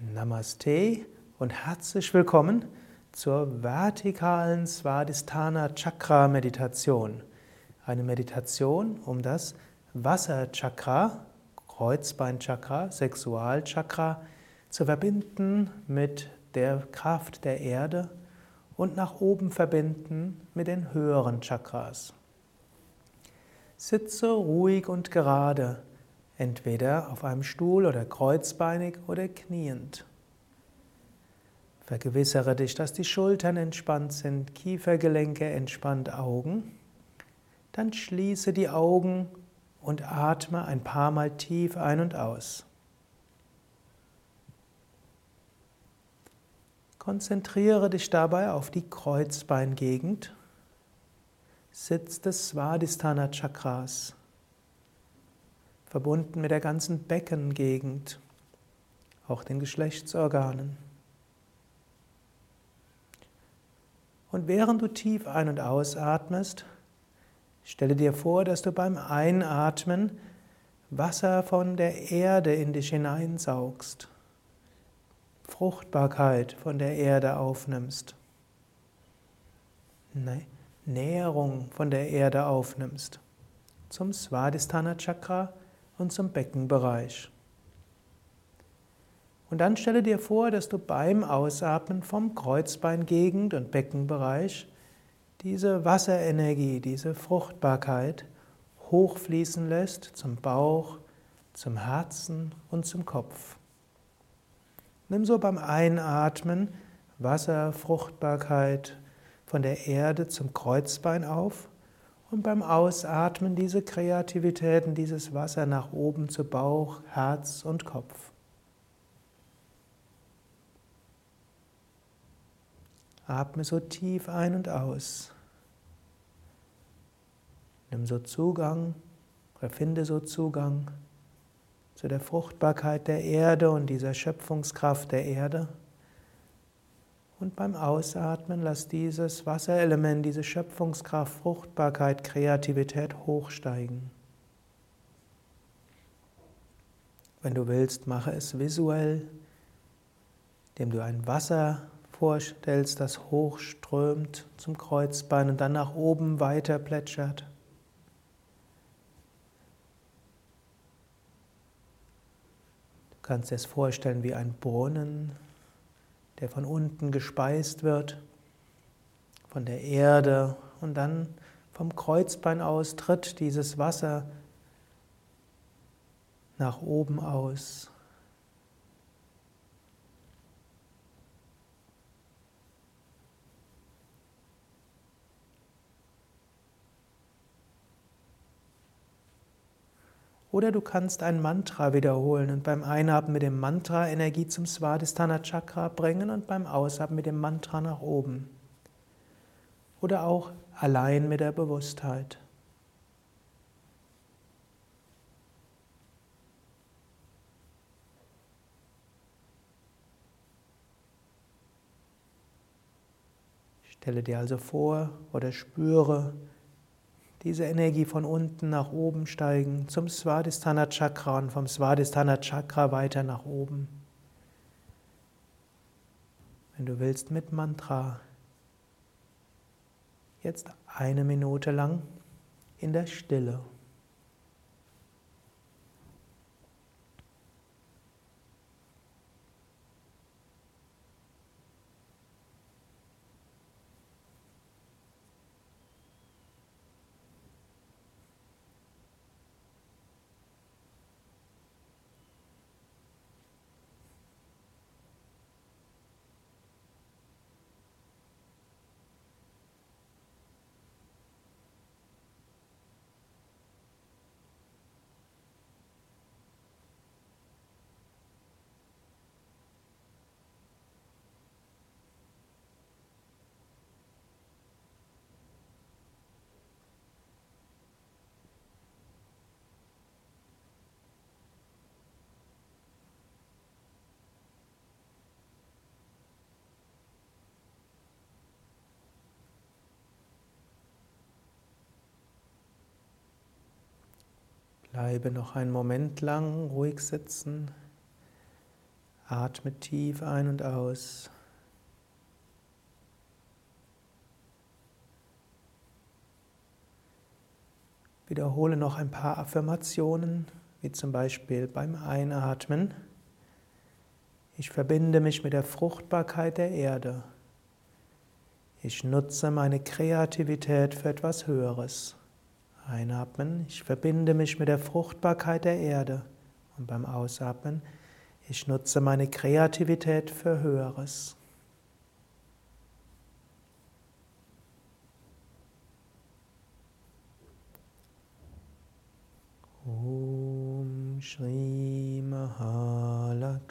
Namaste und herzlich willkommen zur vertikalen Svadhisthana Chakra Meditation. Eine Meditation, um das Wasserchakra, Kreuzbeinchakra, Sexualchakra zu verbinden mit der Kraft der Erde und nach oben verbinden mit den höheren Chakras. Sitze ruhig und gerade entweder auf einem Stuhl oder kreuzbeinig oder kniend. Vergewissere dich, dass die Schultern entspannt sind, Kiefergelenke entspannt, Augen. Dann schließe die Augen und atme ein paar Mal tief ein und aus. Konzentriere dich dabei auf die Kreuzbeingegend, Sitz des Svadhisthana Chakras verbunden mit der ganzen Beckengegend, auch den Geschlechtsorganen. Und während du tief ein- und ausatmest, stelle dir vor, dass du beim Einatmen Wasser von der Erde in dich hineinsaugst, Fruchtbarkeit von der Erde aufnimmst, Nährung von der Erde aufnimmst, zum Svadhisthana Chakra und zum Beckenbereich. Und dann stelle dir vor, dass du beim Ausatmen vom Kreuzbeingegend und Beckenbereich diese Wasserenergie, diese Fruchtbarkeit hochfließen lässt zum Bauch, zum Herzen und zum Kopf. Nimm so beim Einatmen Wasser, Fruchtbarkeit von der Erde zum Kreuzbein auf und beim Ausatmen diese Kreativitäten, dieses Wasser nach oben zu Bauch, Herz und Kopf. Atme so tief ein und aus. Nimm so Zugang oder finde so Zugang zu der Fruchtbarkeit der Erde und dieser Schöpfungskraft der Erde. Und beim Ausatmen lass dieses Wasserelement, diese Schöpfungskraft, Fruchtbarkeit, Kreativität hochsteigen. Wenn du willst, mache es visuell, indem du ein Wasser vorstellst, das hochströmt zum Kreuzbein und dann nach oben weiter plätschert. Du kannst es vorstellen wie ein Brunnen, der von unten gespeist wird, von der Erde und dann vom Kreuzbein aus tritt dieses Wasser nach oben aus. Oder du kannst ein Mantra wiederholen und beim Einatmen mit dem Mantra Energie zum Svadhisthana Chakra bringen und beim Ausatmen mit dem Mantra nach oben. Oder auch allein mit der Bewusstheit. Stelle dir also vor oder spüre, diese Energie von unten nach oben steigen zum Svadhisthana Chakra und vom Svadhisthana Chakra weiter nach oben. Wenn du willst mit Mantra. Jetzt eine Minute lang in der Stille. Bleibe noch einen Moment lang ruhig sitzen. Atme tief ein und aus. Wiederhole noch ein paar Affirmationen, wie zum Beispiel beim Einatmen. Ich verbinde mich mit der Fruchtbarkeit der Erde. Ich nutze meine Kreativität für etwas Höheres. Einatmen, ich verbinde mich mit der Fruchtbarkeit der Erde. Und beim Ausatmen, ich nutze meine Kreativität für Höheres. Om Shri Mahalakshmi